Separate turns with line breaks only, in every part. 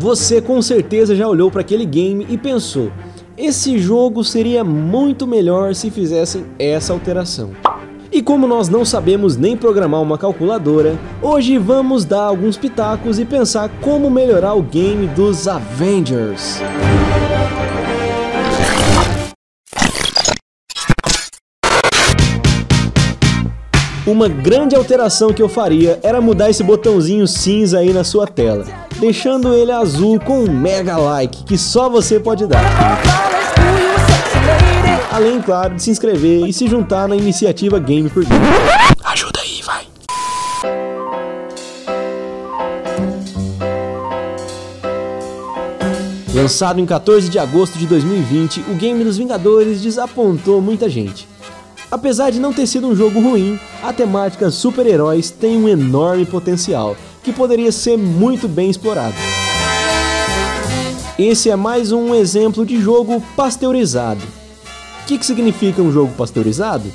Você com certeza já olhou para aquele game e pensou: esse jogo seria muito melhor se fizessem essa alteração. E como nós não sabemos nem programar uma calculadora, hoje vamos dar alguns pitacos e pensar como melhorar o game dos Avengers. Uma grande alteração que eu faria era mudar esse botãozinho cinza aí na sua tela, deixando ele azul com um mega like que só você pode dar. Além, claro, de se inscrever e se juntar na iniciativa Game por Game. Ajuda aí, vai! Lançado em 14 de agosto de 2020, o game dos Vingadores desapontou muita gente. Apesar de não ter sido um jogo ruim, a temática super-heróis tem um enorme potencial, que poderia ser muito bem explorado. Esse é mais um exemplo de jogo pasteurizado. O que, que significa um jogo pasteurizado?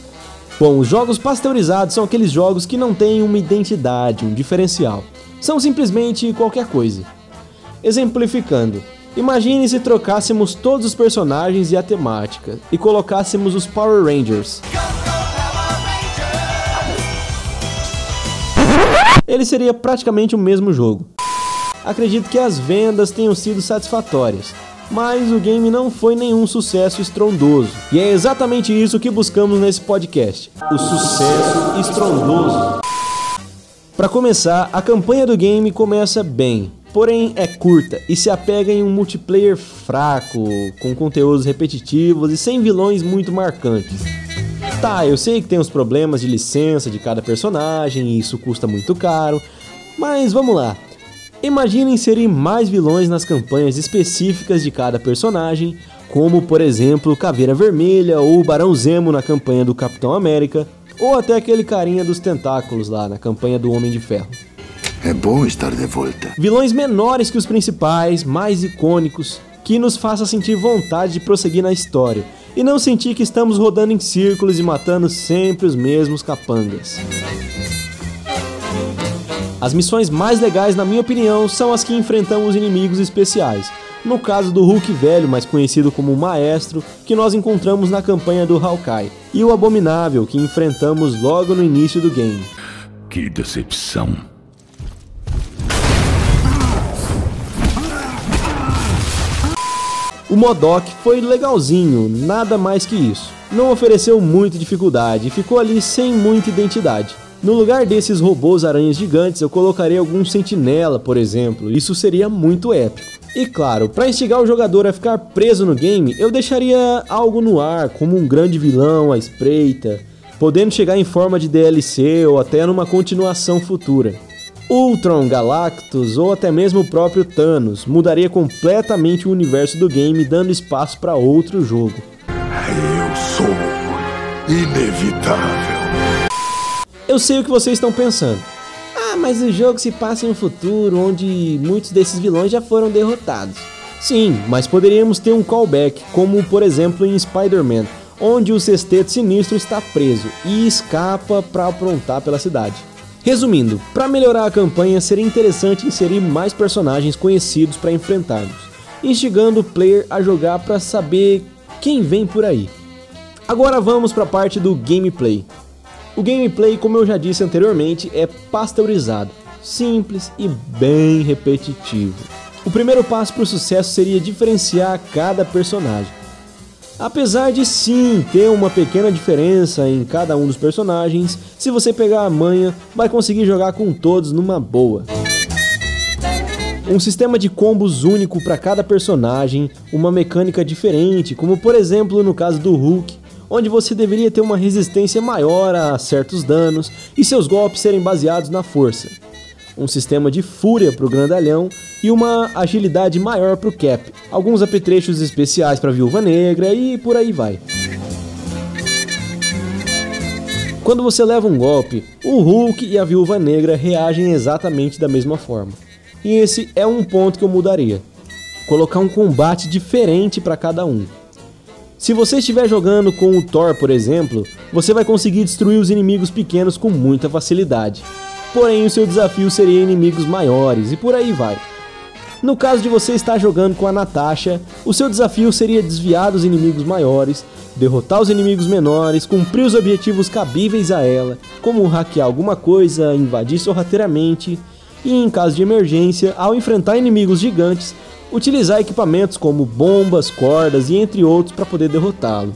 Bom, os jogos pasteurizados são aqueles jogos que não têm uma identidade, um diferencial. São simplesmente qualquer coisa. Exemplificando, Imagine se trocássemos todos os personagens e a temática e colocássemos os Power Rangers. Ele seria praticamente o mesmo jogo. Acredito que as vendas tenham sido satisfatórias, mas o game não foi nenhum sucesso estrondoso. E é exatamente isso que buscamos nesse podcast: o sucesso estrondoso. Para começar, a campanha do game começa bem porém é curta e se apega em um multiplayer fraco, com conteúdos repetitivos e sem vilões muito marcantes. Tá, eu sei que tem os problemas de licença de cada personagem e isso custa muito caro, mas vamos lá. Imagine inserir mais vilões nas campanhas específicas de cada personagem, como por exemplo Caveira Vermelha ou Barão Zemo na campanha do Capitão América, ou até aquele carinha dos tentáculos lá na campanha do Homem de Ferro.
É bom estar de volta.
Vilões menores que os principais, mais icônicos, que nos faça sentir vontade de prosseguir na história e não sentir que estamos rodando em círculos e matando sempre os mesmos capangas. As missões mais legais, na minha opinião, são as que enfrentamos inimigos especiais. No caso do Hulk velho, mais conhecido como Maestro, que nós encontramos na campanha do Hawkeye, e o Abominável, que enfrentamos logo no início do game.
Que decepção.
O Modok foi legalzinho, nada mais que isso. Não ofereceu muita dificuldade e ficou ali sem muita identidade. No lugar desses robôs aranhas gigantes, eu colocaria algum sentinela, por exemplo. Isso seria muito épico. E claro, para instigar o jogador a ficar preso no game, eu deixaria algo no ar, como um grande vilão à espreita, podendo chegar em forma de DLC ou até numa continuação futura. Ultron, Galactus ou até mesmo o próprio Thanos mudaria completamente o universo do game, dando espaço para outro jogo.
Eu sou inevitável.
Eu sei o que vocês estão pensando. Ah, mas o jogo se passa em um futuro onde muitos desses vilões já foram derrotados. Sim, mas poderíamos ter um callback, como por exemplo em Spider-Man, onde o Sexteto Sinistro está preso e escapa para aprontar pela cidade. Resumindo, para melhorar a campanha seria interessante inserir mais personagens conhecidos para enfrentarmos, instigando o player a jogar para saber quem vem por aí. Agora vamos para a parte do gameplay. O gameplay, como eu já disse anteriormente, é pasteurizado, simples e bem repetitivo. O primeiro passo para o sucesso seria diferenciar cada personagem. Apesar de sim ter uma pequena diferença em cada um dos personagens, se você pegar a manha, vai conseguir jogar com todos numa boa. Um sistema de combos único para cada personagem, uma mecânica diferente, como por exemplo no caso do Hulk, onde você deveria ter uma resistência maior a certos danos e seus golpes serem baseados na força um sistema de fúria para o grandalhão e uma agilidade maior para o Cap, alguns apetrechos especiais para a Viúva Negra e por aí vai. Quando você leva um golpe, o Hulk e a Viúva Negra reagem exatamente da mesma forma. E esse é um ponto que eu mudaria. Colocar um combate diferente para cada um. Se você estiver jogando com o Thor, por exemplo, você vai conseguir destruir os inimigos pequenos com muita facilidade porém o seu desafio seria inimigos maiores e por aí vai. No caso de você estar jogando com a Natasha, o seu desafio seria desviar dos inimigos maiores, derrotar os inimigos menores, cumprir os objetivos cabíveis a ela, como hackear alguma coisa, invadir sorrateiramente e, em caso de emergência, ao enfrentar inimigos gigantes, utilizar equipamentos como bombas, cordas e entre outros para poder derrotá-lo.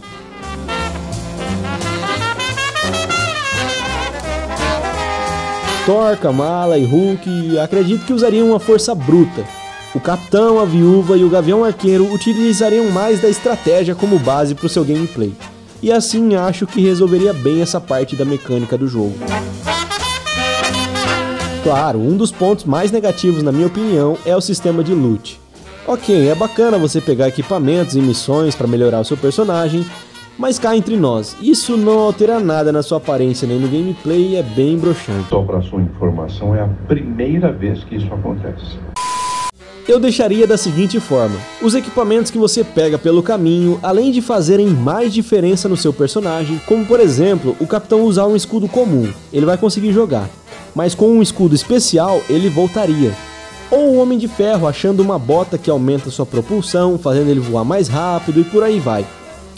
Thor, Kamala e Hulk acredito que usariam uma força bruta. O Capitão, a Viúva e o Gavião Arqueiro utilizariam mais da estratégia como base para o seu gameplay. E assim acho que resolveria bem essa parte da mecânica do jogo. Claro, um dos pontos mais negativos na minha opinião é o sistema de loot. Ok, é bacana você pegar equipamentos e missões para melhorar o seu personagem, mas cá entre nós, isso não altera nada na sua aparência nem no gameplay e é bem broxante.
Só para sua informação, é a primeira vez que isso acontece.
Eu deixaria da seguinte forma: os equipamentos que você pega pelo caminho, além de fazerem mais diferença no seu personagem, como por exemplo, o capitão usar um escudo comum, ele vai conseguir jogar, mas com um escudo especial, ele voltaria. Ou o Homem de Ferro achando uma bota que aumenta sua propulsão, fazendo ele voar mais rápido e por aí vai.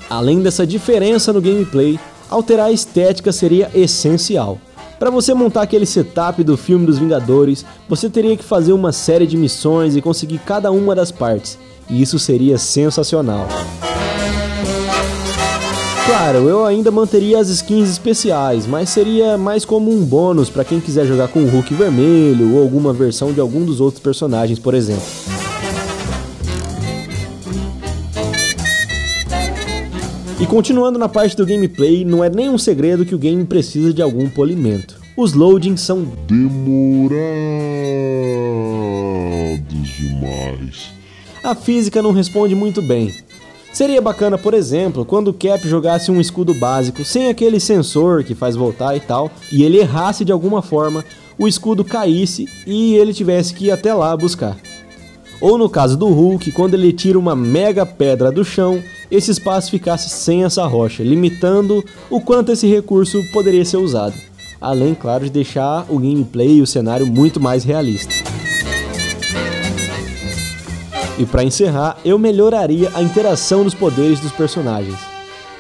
Além dessa diferença no gameplay, alterar a estética seria essencial. Para você montar aquele setup do filme dos Vingadores, você teria que fazer uma série de missões e conseguir cada uma das partes, e isso seria sensacional. Claro, eu ainda manteria as skins especiais, mas seria mais como um bônus para quem quiser jogar com o Hulk vermelho ou alguma versão de algum dos outros personagens, por exemplo. E continuando na parte do gameplay, não é nenhum segredo que o game precisa de algum polimento. Os loadings são
demorados demais.
A física não responde muito bem. Seria bacana, por exemplo, quando o Cap jogasse um escudo básico sem aquele sensor que faz voltar e tal, e ele errasse de alguma forma, o escudo caísse e ele tivesse que ir até lá buscar. Ou no caso do Hulk, quando ele tira uma mega pedra do chão esse espaço ficasse sem essa rocha, limitando o quanto esse recurso poderia ser usado. Além, claro, de deixar o gameplay e o cenário muito mais realista. E para encerrar, eu melhoraria a interação dos poderes dos personagens.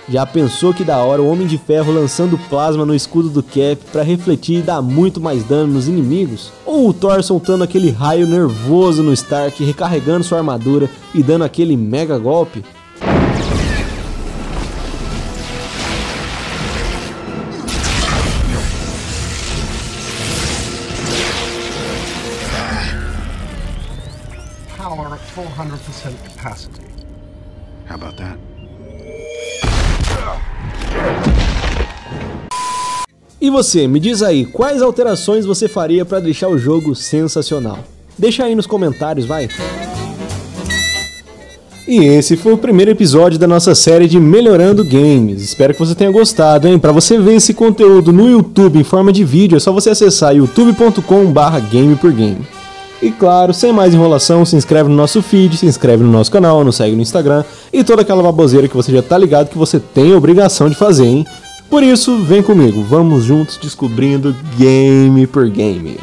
Já pensou que da hora o Homem de Ferro lançando plasma no escudo do Cap para refletir e dar muito mais dano nos inimigos? Ou o Thor soltando aquele raio nervoso no Stark, recarregando sua armadura e dando aquele mega golpe?
power at 400% capacity.
How about that?
E você, me diz aí, quais alterações você faria para deixar o jogo sensacional? Deixa aí nos comentários, vai. E esse foi o primeiro episódio da nossa série de Melhorando Games. Espero que você tenha gostado, hein? Para você ver esse conteúdo no YouTube em forma de vídeo, é só você acessar youtube.com/game por game. E claro, sem mais enrolação, se inscreve no nosso feed, se inscreve no nosso canal, nos segue no Instagram e toda aquela baboseira que você já tá ligado que você tem a obrigação de fazer, hein? Por isso, vem comigo, vamos juntos descobrindo game por game.